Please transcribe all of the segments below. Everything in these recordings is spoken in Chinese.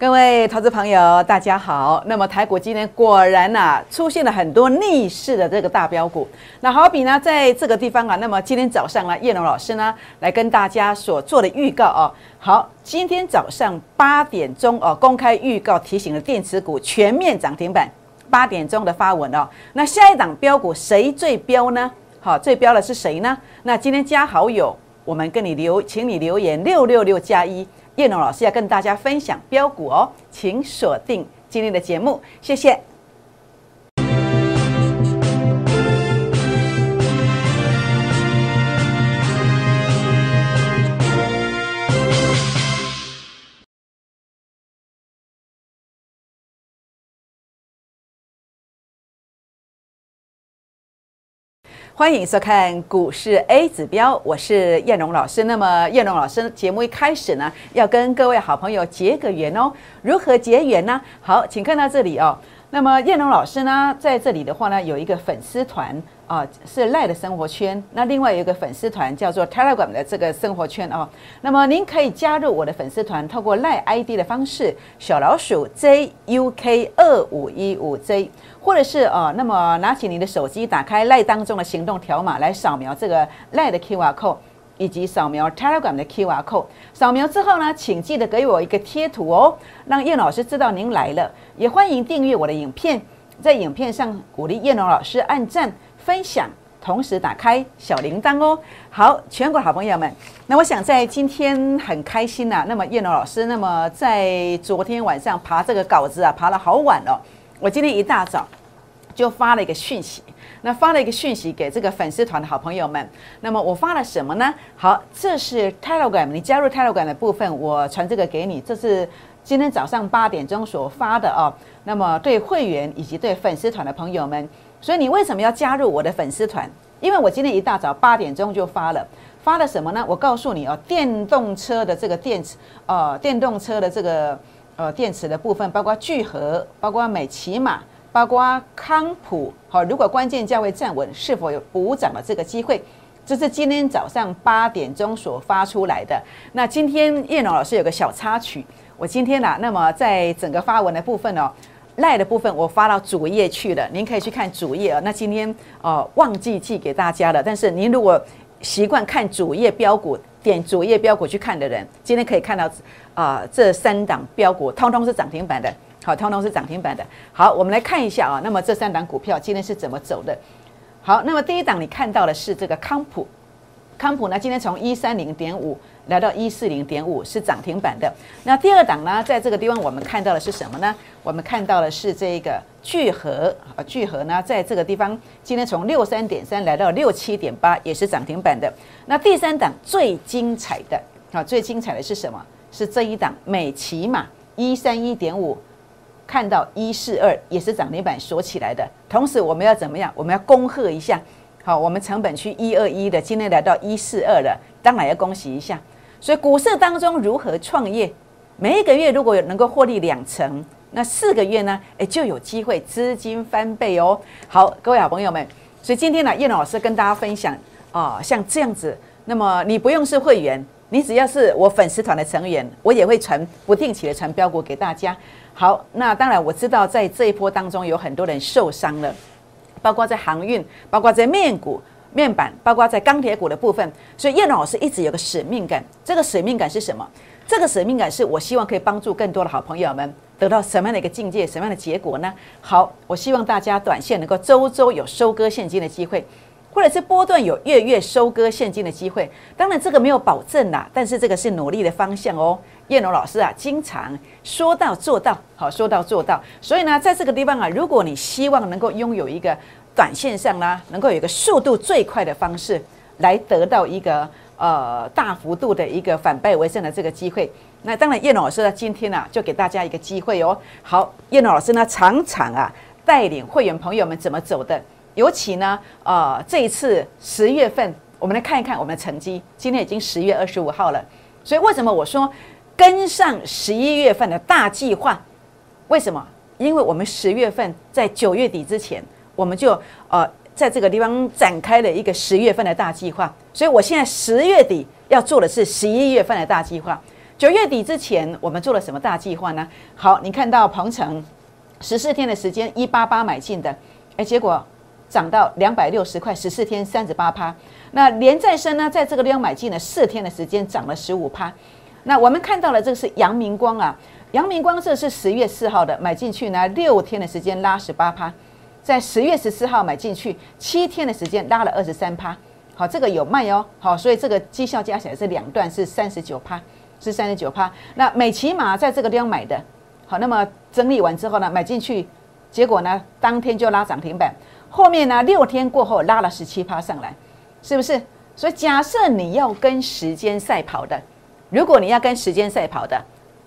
各位投资朋友，大家好。那么台股今天果然呐、出现了很多逆势的这个大标股。那好比呢，在这个地方啊，那么今天早上呢，叶龙老师呢来跟大家所做的预告哦。好，今天早上八点钟哦，公开预告提醒了电子股全面涨停板。八点钟的发文哦。那下一档标股谁最标呢？好，最标的是谁呢？那今天加好友，我们跟你留，请你留言六六六加一。叶龙老师要跟大家分享标股哦，请锁定今天的节目，谢谢。欢迎收看股市 A 指标，我是燕荣老师。那么燕荣老师节目一开始呢，要跟各位好朋友结个缘哦。如何结缘呢？好，请看到这里哦。那么燕荣老师呢，在这里的话呢，有一个粉丝团啊，是赖的生活圈。那另外有一个粉丝团叫做 Telegram 的这个生活圈哦。那么您可以加入我的粉丝团，透过赖 ID 的方式，小老鼠 JUK 二五一五 J。或者是呃，那么拿起你的手机，打开赖当中的行动条码来扫描这个赖的 QR code，以及扫描 Telegram 的 QR code。扫描之后呢，请记得给我一个贴图哦，让叶老师知道您来了。也欢迎订阅我的影片，在影片上鼓励叶龙老师按赞、分享，同时打开小铃铛哦。好，全国好朋友们，那我想在今天很开心呐、那么叶龙老师，那么在昨天晚上爬这个稿子啊，爬了好晚哦。我今天一大早就发了一个讯息，那发了一个讯息给这个粉丝团的好朋友们。那么我发了什么呢？好，这是 Telegram，你加入 Telegram 的部分，我传这个给你。这是今天早上八点钟所发的哦。那么对会员以及对粉丝团的朋友们，所以你为什么要加入我的粉丝团？因为我今天一大早八点钟就发了，发了什么呢？我告诉你哦，电动车的这个电池，呃，电动车的这个。呃，电池的部分包括聚合，包括美骑马，包括康普。好，如果关键价位站稳，是否有补涨的这个机会？这是今天早上八点钟所发出来的。那今天叶龙老师有个小插曲，我今天呢，那么在整个发文的部分哦，赖的部分我发到主页去了，您可以去看主页啊。那今天呃忘记寄给大家了，但是您如果习惯看主页标股，点主页标股去看的人，今天可以看到。啊，这三档标股通通是涨停板的，好，通通是涨停板的。好，我们来看一下啊，那么这三档股票今天是怎么走的？好，那么第一档你看到的是这个康普，康普呢今天从一三零点五来到一四零点五是涨停板的。那第二档呢，在这个地方我们看到的是什么呢？我们看到的是这个聚合啊，聚合呢在这个地方今天从六三点三来到六七点八，也是涨停板的。那第三档最精彩的啊，最精彩的是什么？是这一档美骑马一三一点五，看到一四二也是涨停板锁起来的。同时我们要怎么样？我们要恭贺一下，好，我们成本区一二一的今天来到一四二了，当然要恭喜一下。所以股市当中如何创业？每一个月如果有能够获利两成，那四个月呢？诶，就有机会资金翻倍哦。好，各位好朋友们，所以今天呢，叶老师跟大家分享啊，像这样子，那么你不用是会员。你只要是我粉丝团的成员，我也会传不定期的传标股给大家。好，那当然我知道在这一波当中有很多人受伤了，包括在航运，包括在面股、面板，包括在钢铁股的部分。所以叶老师一直有个使命感，这个使命感是什么？这个使命感是我希望可以帮助更多的好朋友们得到什么样的一个境界，什么样的结果呢？好，我希望大家短线能够周周有收割现金的机会。或者是波段有月月收割现金的机会，当然这个没有保证啦，但是这个是努力的方向哦。叶龙老师啊，经常说到做到，好说到做到。所以呢，在这个地方啊，如果你希望能够拥有一个短线上呢，能够有一个速度最快的方式，来得到一个呃大幅度的一个反败为胜的这个机会，那当然叶老师呢，今天呢就给大家一个机会哦。好，叶老师呢常常啊带领会员朋友们怎么走的。尤其呢，呃，这一次十月份，我们来看一看我们的成绩。今天已经十月二十五号了，所以为什么我说跟上十一月份的大计划？为什么？因为我们十月份在九月底之前，我们就呃在这个地方展开了一个十月份的大计划。所以我现在十月底要做的是十一月份的大计划。九月底之前，我们做了什么大计划呢？好，你看到鹏程十四天的时间一八八买进的，哎，结果涨到两百六十块，十四天三十八趴。那连再生呢，在这个地方买进了四天的时间，涨了十五趴。那我们看到了这个是阳明光啊，阳明光这是十月四号的买进去呢，六天的时间拉十八趴，在十月十四号买进去，七天的时间拉了二十三趴。好，这个有卖哦。好，所以这个绩效加起来是两段是三十九趴，是三十九趴。那美骑马在这个地方买的，好，那么整理完之后呢，买进去，结果呢，当天就拉涨停板，后面呢六天过后拉了十七趴上来，是不是？所以假设你要跟时间赛跑的，如果你要跟时间赛跑的，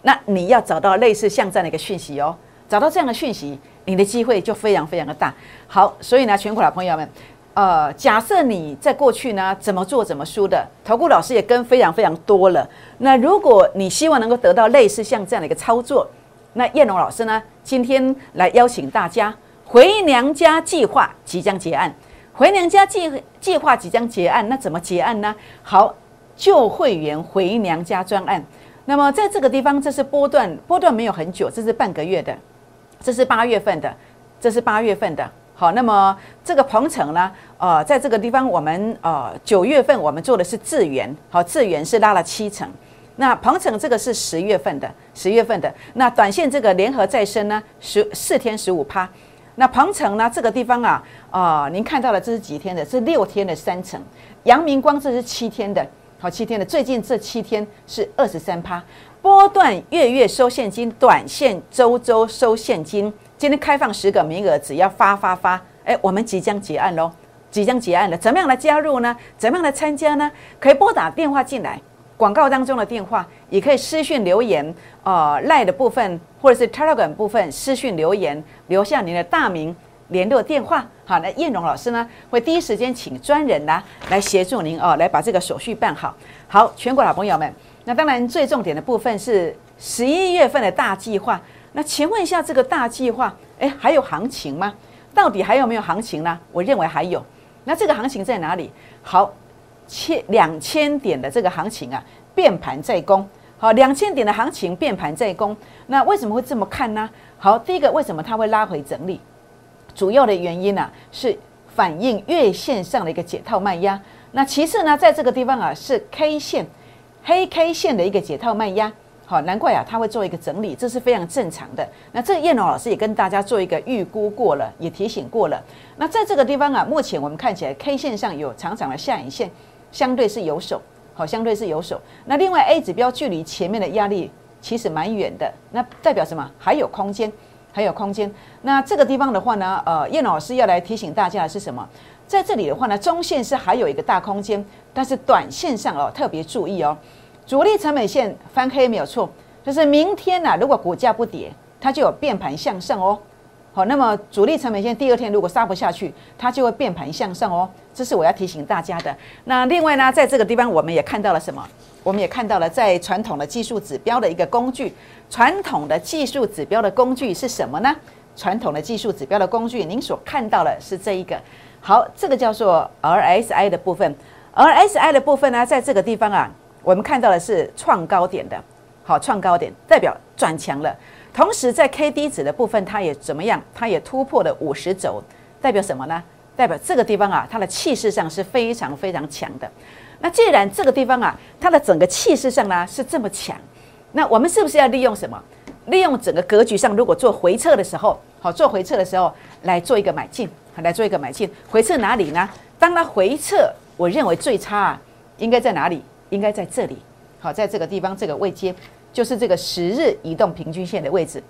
那你要找到类似像这样的一个讯息哦，找到这样的讯息，你的机会就非常非常的大。好，所以呢，全国老朋友们。呃，假设你在过去呢怎么做怎么输的，投顾老师也跟非常非常多了。那如果你希望能够得到类似像这样的一个操作，那燕龙老师呢今天来邀请大家回娘家计划即将结案，回娘家计计划即将结案，那怎么结案呢？好，旧会员回娘家专案。那么在这个地方，这是波段，波段没有很久，这是半个月的，这是八月份的，这是八月份的。好，那么这个鹏程呢？呃，在这个地方，我们呃九月份我们做的是智源，好，智源是拉了七成。那鹏程这个是十月份的，十月份的。那短线这个联合再生呢，十四天十五趴。那鹏程呢，这个地方啊，啊，您看到了这是几天的？是六天的三成。阳明光这是七天的，好，七天的。最近这七天是二十三趴。波段月月收现金，短线周周收现金。今天开放十个名额，只要发发发，哎，我们即将结案喽，即将结案了。怎么样来加入呢？怎么样来参加呢？可以拨打电话进来，广告当中的电话，也可以私讯留言，呃，赖的部分或者是 Telegram 部分私讯留言，留下您的大名、联络电话。好，那燕荣老师呢，会第一时间请专人呢来协助您哦，来把这个手续办好。好，全国老朋友们，那当然最重点的部分是十一月份的大计划。那请问一下，这个大计划，哎，还有行情吗？到底还有没有行情呢？我认为还有。那这个行情在哪里？好，千两千点的这个行情啊，变盘在攻。好，两千点的行情变盘在攻。那为什么会这么看呢？好，第一个，为什么它会拉回整理？主要的原因呢，是反映月线上的一个解套卖压。那其次呢，在这个地方啊，是 K 线黑 K 线的一个解套卖压。好，难怪啊，他会做一个整理，这是非常正常的。那这个燕龙老师也跟大家做一个预估过了，也提醒过了。那在这个地方啊，目前我们看起来 K 线上有长长的下影线，相对是有手，好，相对是有手。那另外 A 指标距离前面的压力其实蛮远的，那代表什么？还有空间，还有空间。那这个地方的话呢，呃，燕老师要来提醒大家的是什么？在这里的话呢，中线是还有一个大空间，但是短线上哦，特别注意哦。主力成本线翻黑没有错，就是明天呐，如果股价不跌，它就有变盘向上哦。好，那么主力成本线第二天如果杀不下去，它就会变盘向上哦。这是我要提醒大家的。那另外呢，在这个地方我们也看到了什么？我们也看到了在传统的技术指标的一个工具，传统的技术指标的工具是什么呢？传统的技术指标的工具，您所看到的是这一个。好，这个叫做 RSI 的部分，RSI 的部分呢，在这个地方啊。我们看到的是创高点的，好，创高点代表转强了。同时在 K D 值的部分，它也怎么样？它也突破了五十轴，代表什么呢？代表这个地方啊，它的气势上是非常非常强的。那既然这个地方啊，它的整个气势上呢是这么强，那我们是不是要利用什么？利用整个格局上，如果做回撤的时候，好，做回撤的时候来做一个买进，来做一个买进。回撤哪里呢？当它回撤，我认为最差啊，应该在哪里？应该在这里，好，在这个地方这个位阶，就是这个十日移动平均线的位置，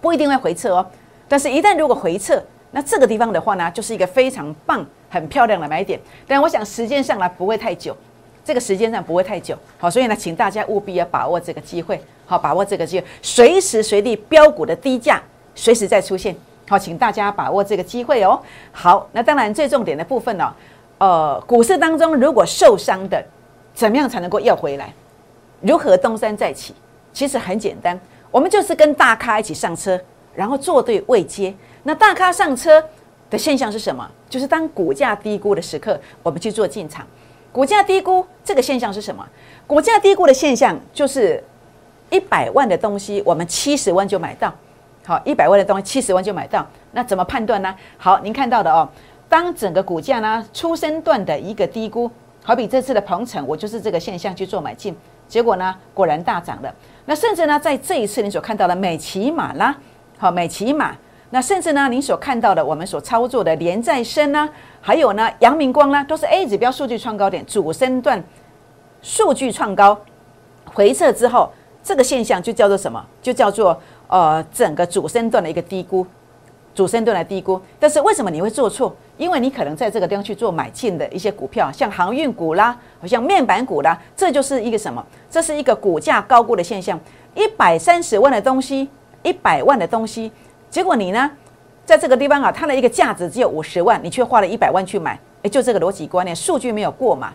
不一定会回撤哦。但是，一旦如果回撤，那这个地方的话呢，就是一个非常棒、很漂亮的买点。但我想时间上呢不会太久，这个时间上不会太久。好，所以呢，请大家务必要把握这个机会，好，把握这个机会，随时随地标股的低价随时在出现。好，请大家把握这个机会哦。好，那当然最重点的部分呢，呃，股市当中如果受伤的。怎么样才能够要回来？如何东山再起？其实很简单，我们就是跟大咖一起上车，然后做对位接。那大咖上车的现象是什么？就是当股价低估的时刻，我们去做进场。股价低估这个现象是什么？股价低估的现象就是一百万的东西，我们七十万就买到，好，一百万的东西七十万就买到，那怎么判断呢？好，您看到的哦，当整个股价呢出生段的一个低估，好比这次的鹏程，我就是这个现象去做买进，结果呢果然大涨了。那甚至呢，在这一次你所看到的美骑马啦，好，美骑马，那甚至呢，您所看到的我们所操作的连再生呢，还有呢，阳明光呢，都是 A 指标数据创高点，主升段数据创高，回撤之后。这个现象就叫做什么？就叫做呃整个主升段的一个低估，主升段的低估。但是为什么你会做错？因为你可能在这个地方去做买进的一些股票，像航运股啦，好像面板股啦，这就是一个什么？这是一个股价高估的现象。一百三十万的东西，一百万的东西，结果你呢，在这个地方啊，它的一个价值只有五十万，你却花了一百万去买，诶，就这个逻辑观念，数据没有过嘛，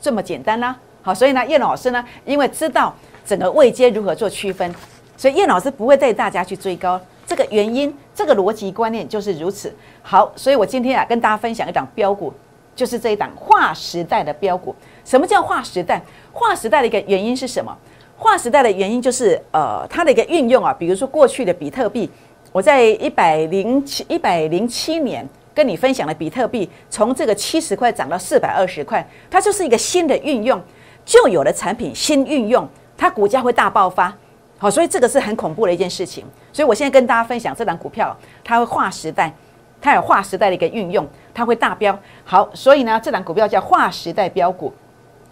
这么简单啦。好，所以呢，叶老师呢，因为知道。整个位阶如何做区分？所以叶老师不会带大家去追高，这个原因，这个逻辑观念就是如此。好，所以我今天啊跟大家分享一档标股，就是这一档划时代的标股。什么叫划时代？划时代的一个原因是什么？划时代的原因就是呃它的一个运用啊，比如说过去的比特币，我在一百零七一百零七年跟你分享的比特币，从这个七十块涨到四百二十块，它就是一个新的运用，旧有的产品新运用。它股价会大爆发，好，所以这个是很恐怖的一件事情。所以我现在跟大家分享这档股票，它会划时代，它有划时代的一个运用，它会大标。好，所以呢，这档股票叫划时代标股。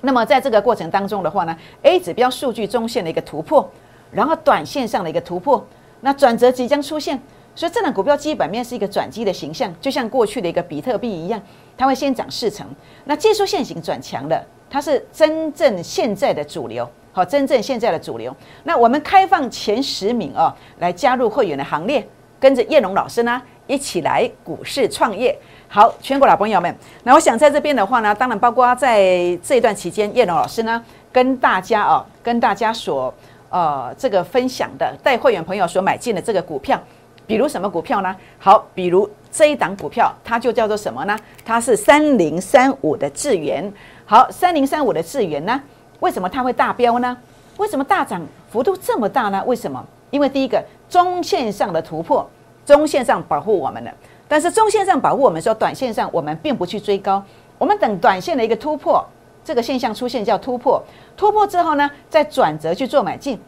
那么在这个过程当中的话呢，A 指标数据中线的一个突破，然后短线上的一个突破，那转折即将出现。所以这档股票基本面是一个转机的形象，就像过去的一个比特币一样，它会先涨四成，那技术线型转强的，它是真正现在的主流。好，真正现在的主流。那我们开放前十名哦，来加入会员的行列，跟着叶龙老师呢一起来股市创业。好，全国老朋友们，那我想在这边的话呢，当然包括在这一段期间，叶龙老师呢跟大家哦，跟大家所呃这个分享的带会员朋友所买进的这个股票，比如什么股票呢？好，比如这一档股票，它就叫做什么呢？它是三零三五的智源。好，三零三五的智源呢？为什么它会大飙呢？为什么大涨幅度这么大呢？为什么？因为第一个中线上的突破，中线上保护我们了。但是中线上保护我们说，短线上我们并不去追高，我们等短线的一个突破，这个现象出现叫突破。突破之后呢，再转折去做买进。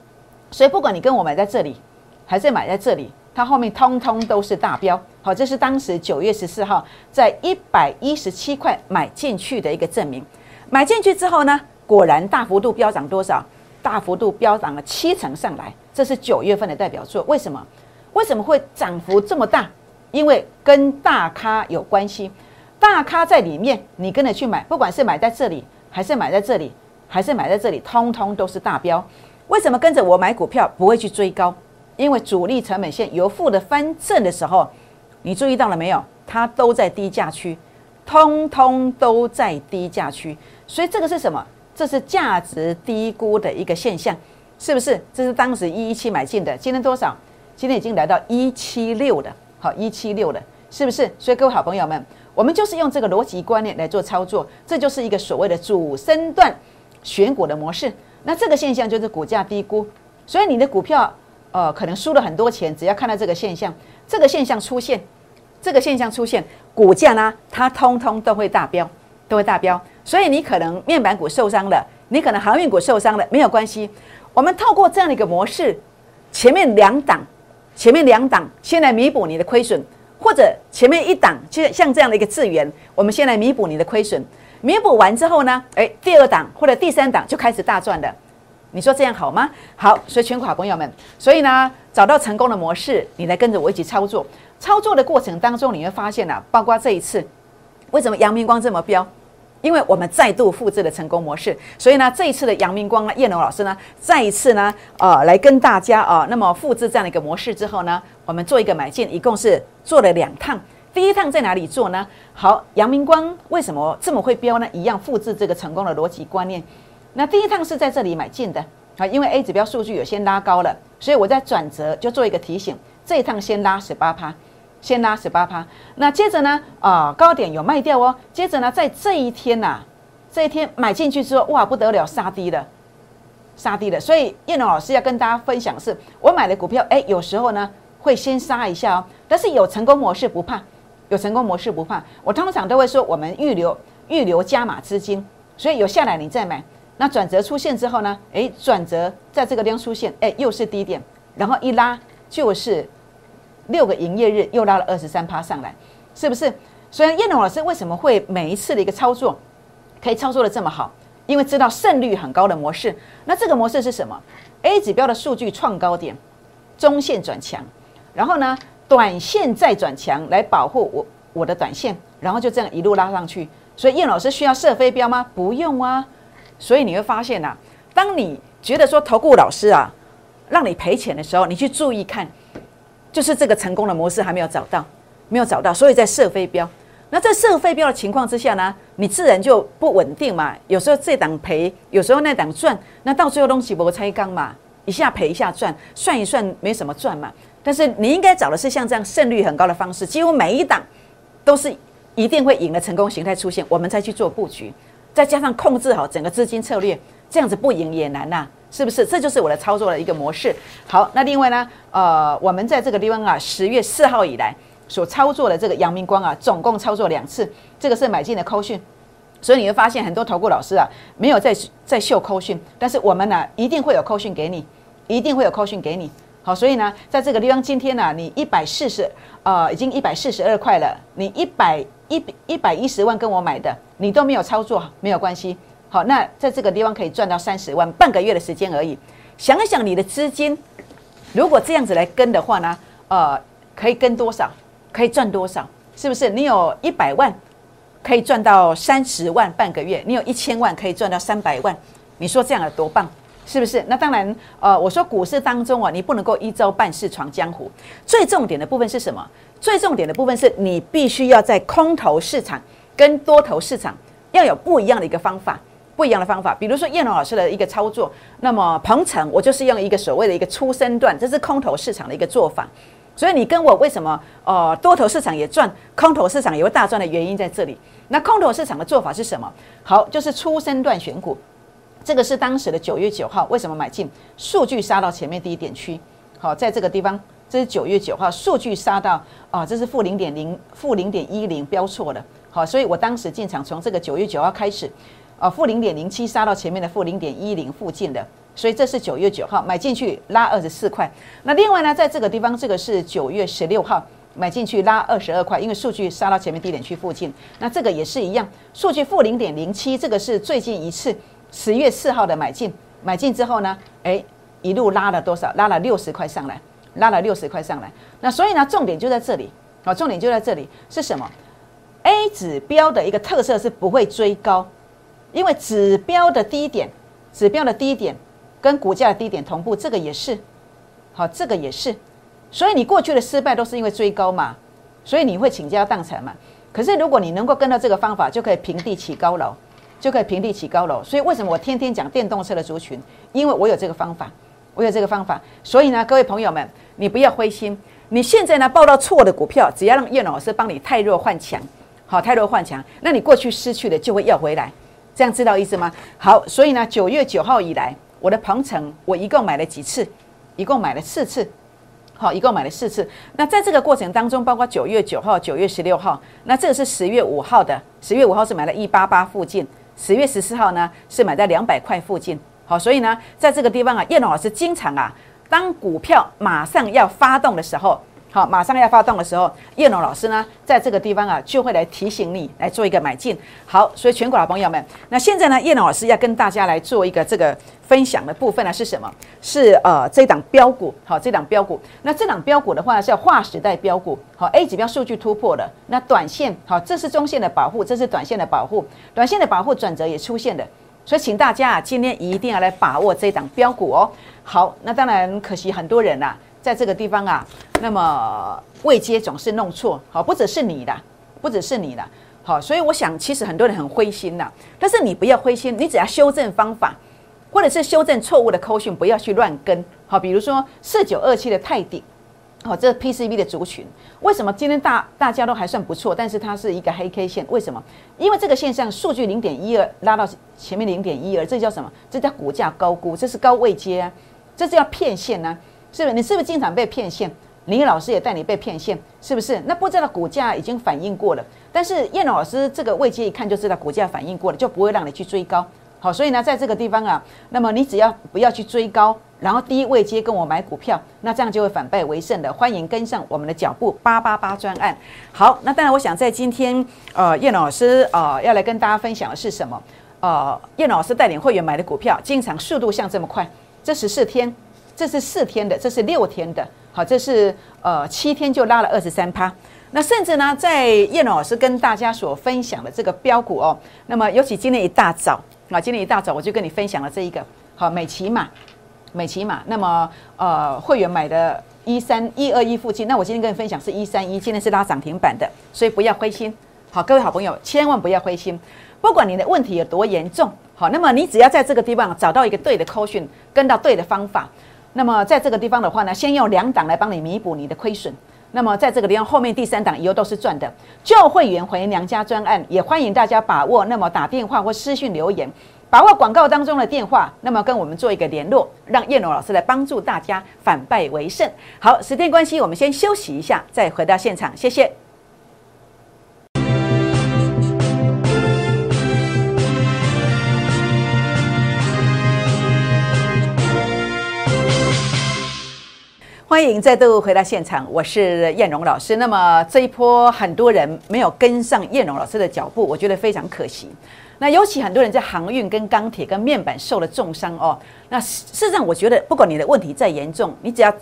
所以不管你跟我买在这里，还是买在这里，它后面通通都是大标。好，这是当时九月十四号在一百一十七块买进去的一个证明。买进去之后呢？果然大幅度飙涨多少？大幅度飙涨了七成上来，这是九月份的代表作。为什么？为什么会涨幅这么大？因为跟大咖有关系，大咖在里面，你跟着去买，不管是买在这里，还是买在这里，还是买在这里，通通都是大标。为什么跟着我买股票不会去追高？因为主力成本线由负的翻正的时候，你注意到了没有？它都在低价区，通通都在低价区，所以这个是什么？这是价值低估的一个现象，是不是？这是当时一一七买进的，今天多少？今天已经来到一七六的，好，一七六了，是不是？所以各位好朋友们，我们就是用这个逻辑观念来做操作，这就是一个所谓的主升段选股的模式。那这个现象就是股价低估，所以你的股票呃可能输了很多钱，只要看到这个现象，这个现象出现，这个现象出现，股价呢它通通都会大飙，都会大飙。所以你可能面板股受伤了，你可能航运股受伤了，没有关系。我们透过这样的一个模式，前面两档，前面两档先来弥补你的亏损，或者前面一档，就像这样的一个资源，我们先来弥补你的亏损。弥补完之后呢，诶，第二档或者第三档就开始大赚了。你说这样好吗？好，所以全国好朋友们，所以呢，找到成功的模式，你来跟着我一起操作。操作的过程当中，你会发现啊，包括这一次，为什么阳明光这么标？因为我们再度复制了成功模式，所以呢，这一次的阳明光呢，叶龙老师呢，再一次呢，呃，来跟大家啊，那么复制这样的一个模式之后呢，我们做一个买进，一共是做了两趟。第一趟在哪里做呢？好，阳明光为什么这么会标呢？一样复制这个成功的逻辑观念。那第一趟是在这里买进的啊，因为 A 指标数据有先拉高了，所以我在转折就做一个提醒，这一趟先拉十八趴。先拉十八趴，那接着呢？啊，高点有卖掉哦。接着呢，在这一天呐，这一天买进去之后，哇，不得了，杀低了，杀低了。所以叶龙老师要跟大家分享的是，我买的股票，哎，有时候呢会先杀一下哦，但是有成功模式不怕，有成功模式不怕。我通常都会说，我们预留预留加码资金，所以有下来你再买。那转折出现之后呢，哎，转折在这个地方出现，哎，又是低点，然后一拉就是六个营业日又拉了二十三趴上来，是不是？所以燕龙老师为什么会每一次的一个操作可以操作的这么好？因为知道胜率很高的模式。那这个模式是什么？A 指标的数据创高点，中线转强，然后呢，短线再转强来保护我我的短线，然后就这样一路拉上去。所以燕老师需要设飞镖吗？不用啊。所以你会发现呐，当你觉得说投顾老师啊让你赔钱的时候，你去注意看，就是这个成功的模式还没有找到，没有找到，所以在设飞镖。那在设飞镖的情况之下呢，你自然就不稳定嘛。有时候这档赔，有时候那档赚，那到最后东西不拆缸嘛，一下赔一下赚，算一算没什么赚嘛。但是你应该找的是像这样胜率很高的方式，几乎每一档都是一定会赢的成功形态出现，我们再去做布局，再加上控制好整个资金策略，这样子不赢也难呐，是不是？这就是我的操作的一个模式。好，那另外呢，呃，我们在这个地方啊，十月四号以来。所操作的这个阳明光啊，总共操作两次，这个是买进的扣讯，所以你会发现很多投顾老师啊，没有在在秀扣讯，但是我们呢，一定会有扣讯给你，一定会有扣讯给你。好，所以呢，在这个地方，今天呢，你一百四十，呃，已经一百四十二块了，你一百一一百一十万跟我买的，你都没有操作，没有关系。好，那在这个地方可以赚到三十万，半个月的时间而已。想一想你的资金，如果这样子来跟的话呢，呃，可以跟多少？可以赚多少？是不是？你有一百万，可以赚到三十万半个月；你有一千万，可以赚到三百万。你说这样有多棒？是不是？那当然，呃，我说股市当中啊，你不能够一朝半式闯江湖。最重点的部分是什么？最重点的部分是你必须要在空头市场跟多头市场要有不一样的一个方法，不一样的方法。比如说叶龙老师的一个操作，那么鹏程我就是用一个所谓的一个出生段，这是空头市场的一个做法。所以你跟我为什么呃多头市场也赚，空头市场也会大赚的原因在这里。那空头市场的做法是什么？好，就是初升段选股，这个是当时的九月九号为什么买进？数据杀到前面第一点区，好，在这个地方，这是九月九号，数据杀到啊，这是负零点零，负零点一零标错了，好，所以我当时进场从这个九月九号开始，啊，负零点零七杀到前面的负零点一零附近的。所以这是九月九号买进去拉二十四块，那另外呢，在这个地方，这个是九月十六号买进去拉二十二块，因为数据杀到前面低点区附近，那这个也是一样，数据负零点零七，这个是最近一次十月四号的买进，买进之后呢，哎，一路拉了多少？拉了六十块上来，拉了六十块上来。那所以呢，重点就在这里啊，重点就在这里是什么？A 指标的一个特色是不会追高，因为指标的低点，指标的低点。跟股价的低点同步，这个也是，好，这个也是，所以你过去的失败都是因为追高嘛，所以你会倾家荡产嘛。可是如果你能够跟到这个方法，就可以平地起高楼，就可以平地起高楼。所以为什么我天天讲电动车的族群？因为我有这个方法，我有这个方法。所以呢，各位朋友们，你不要灰心。你现在呢报到错的股票，只要让叶老师帮你太弱换强，好，太弱换强，那你过去失去的就会要回来。这样知道意思吗？好，所以呢，九月九号以来。我的鹏程，我一共买了几次？一共买了四次，好，一共买了四次。那在这个过程当中，包括九月九号、九月十六号，那这个是十月五号的。十月五号是买了一八八附近，十月十四号呢是买在两百块附近。好，所以呢，在这个地方啊，叶老师经常啊，当股票马上要发动的时候。好，马上要发动的时候，叶龙老师呢，在这个地方啊，就会来提醒你来做一个买进。好，所以全国的朋友们，那现在呢，叶龙老师要跟大家来做一个这个分享的部分呢，是什么？是呃，这档标股。好，这档标股，那这档标股的话是要划时代标股。好，A 指标数据突破了，那短线好，这是中线的保护，这是短线的保护，短线的保护转折也出现了。所以请大家啊，今天一定要来把握这档标股哦。好，那当然可惜很多人呐。在这个地方啊，那么未接总是弄错，好，不只是你的，不只是你的，好，所以我想其实很多人很灰心呐，但是你不要灰心，你只要修正方法，或者是修正错误的扣讯，不要去乱跟，好，比如说四九二七的泰鼎，哦，这是 PCB 的族群为什么今天大大家都还算不错？但是它是一个黑 K 线，为什么？因为这个现象数据零点一二拉到前面零点一二，这叫什么？这叫股价高估，这是高位接啊，这是要骗线呢？是不是？你是不是经常被骗线？林老师也带你被骗线，是不是？那不知道股价已经反应过了，但是叶老师这个位阶一看就知道股价反应过了，就不会让你去追高。好，所以呢，在这个地方啊，那么你只要不要去追高。然后低位接跟我买股票，那这样就会反败为胜的。欢迎跟上我们的脚步，八八八专案。好，那当然，我想在今天，呃，叶老师呃要来跟大家分享的是什么？呃，叶老师带领会员买的股票，经常速度像这么快。这十四天，这是四天的，这是六天的。好，这是呃七天就拉了二十三趴。那甚至呢，在叶老师跟大家所分享的这个标股哦，那么尤其今天一大早啊，今天一大早我就跟你分享了这一个好美骑马。美骑马，那么呃，会员买的一三一二一附近，那我今天跟你分享是一三一，今天是拉涨停板的，所以不要灰心。好，各位好朋友，千万不要灰心，不管你的问题有多严重，好，那么你只要在这个地方找到一个对的扣讯，跟到对的方法，那么在这个地方的话呢，先用两档来帮你弥补你的亏损，那么在这个地方后面第三档以后都是赚的。旧会员回娘家专案，也欢迎大家把握，那么打电话或私讯留言。把握广告当中的电话，那么跟我们做一个联络，让叶龙老师来帮助大家反败为胜。好，时间关系，我们先休息一下，再回到现场，谢谢。欢迎再度回到现场，我是燕荣老师。那么这一波很多人没有跟上燕荣老师的脚步，我觉得非常可惜。那尤其很多人在航运、跟钢铁、跟面板受了重伤哦。那事实上，我觉得不管你的问题再严重，你只要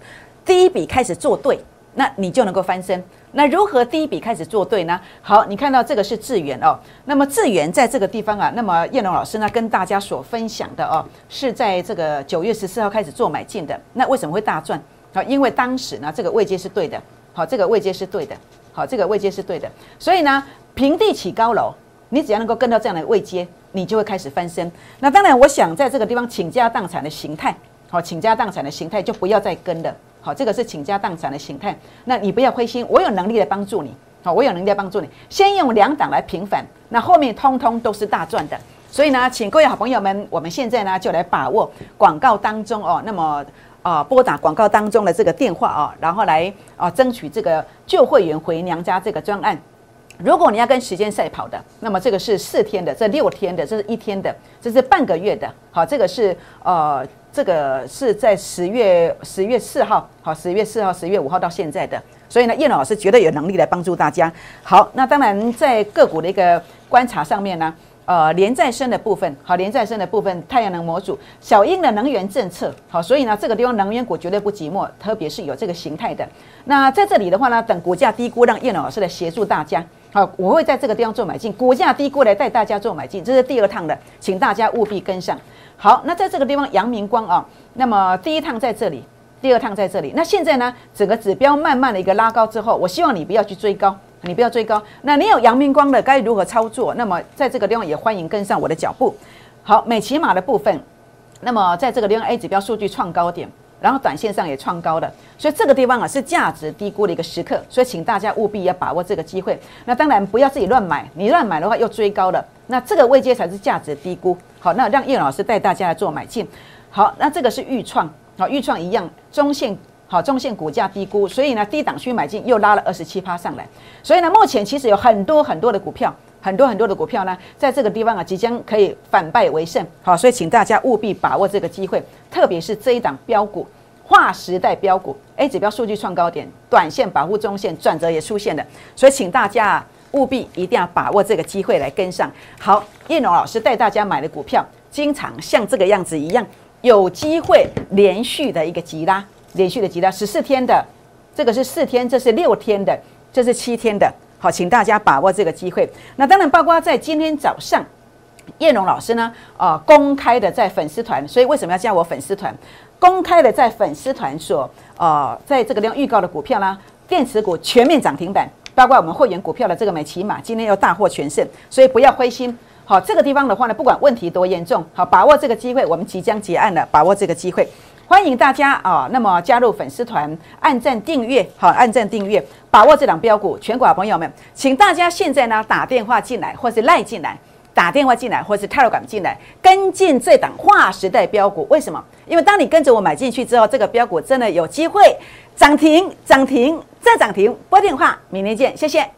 第一笔开始做对，那你就能够翻身。那如何第一笔开始做对呢？好，你看到这个是智源哦。那么智源在这个地方啊，那么燕龙老师呢跟大家所分享的哦，是在这个九月十四号开始做买进的。那为什么会大赚？好，因为当时呢这个位阶是对的。好，这个位阶是对的。好，这个位阶是对的。所以呢，平地起高楼。你只要能够跟到这样的位阶，你就会开始翻身。那当然，我想在这个地方倾家荡产的形态，好，倾家荡产的形态就不要再跟了。好，这个是倾家荡产的形态。那你不要灰心，我有能力来帮助你。好，我有能力来帮助你。先用两档来平反，那后面通通都是大赚的。所以呢，请各位好朋友们，我们现在呢就来把握广告当中哦，那么啊拨打广告当中的这个电话啊，然后来啊争取这个旧会员回娘家这个专案。如果你要跟时间赛跑的，那么这个是四天的，这六天的，这是一天的，这是半个月的。好，这个是呃，这个是在十月十月四号，好，十月四号、十月五号到现在的。所以呢，叶老师绝对有能力来帮助大家。好，那当然在个股的一个观察上面呢。呃，连再生的部分，好，连再生的部分，太阳能模组，小英的能源政策，好，所以呢，这个地方能源股绝对不寂寞，特别是有这个形态的。那在这里的话呢，等股价低估，让叶老师来协助大家，好，我会在这个地方做买进，股价低估来带大家做买进，这是第二趟的，请大家务必跟上。好，那在这个地方，阳明光啊，那么第一趟在这里，第二趟在这里，那现在呢，整个指标慢慢的一个拉高之后，我希望你不要去追高。你不要追高，那你有阳明光的该如何操作？那么在这个地方也欢迎跟上我的脚步。好，美骑马的部分，那么在这个地方 A 指标数据创高点，然后短线上也创高了，所以这个地方啊是价值低估的一个时刻，所以请大家务必要把握这个机会。那当然不要自己乱买，你乱买的话又追高了，那这个位阶才是价值低估。好，那让叶老师带大家来做买进。好，那这个是预创，好，预创一样中线。好，中线股价低估，所以呢，低档区买进又拉了二十七趴上来。所以呢，目前其实有很多很多的股票，很多很多的股票呢，在这个地方啊，即将可以反败为胜。好，所以请大家务必把握这个机会，特别是这一档标股，划时代标股，A 指标数据创高点，短线保护中线，转折也出现了。所以请大家务必一定要把握这个机会来跟上。好，叶龙老师带大家买的股票，经常像这个样子一样，有机会连续的一个急拉。连续的急拉十四天的，这个是四天，这是六天的，这是七天的。好，请大家把握这个机会。那当然，包括在今天早上，叶龙老师呢，啊，公开的在粉丝团，所以为什么要加我粉丝团？公开的在粉丝团所，呃，在这个地方预告的股票呢，电池股全面涨停板，包括我们会员股票的这个美骑马，今天又大获全胜，所以不要灰心。好，这个地方的话呢，不管问题多严重，好，把握这个机会，我们即将结案了，把握这个机会。欢迎大家啊，那么加入粉丝团，按赞订阅，好，按赞订阅，把握这档标股。全国好朋友们，请大家现在呢打电话进来，或是赖进来，打电话进来，或是泰 a 感进来，跟进这档划时代标股。为什么？因为当你跟着我买进去之后，这个标股真的有机会涨停，涨停再涨停。拨电话，明天见，谢谢。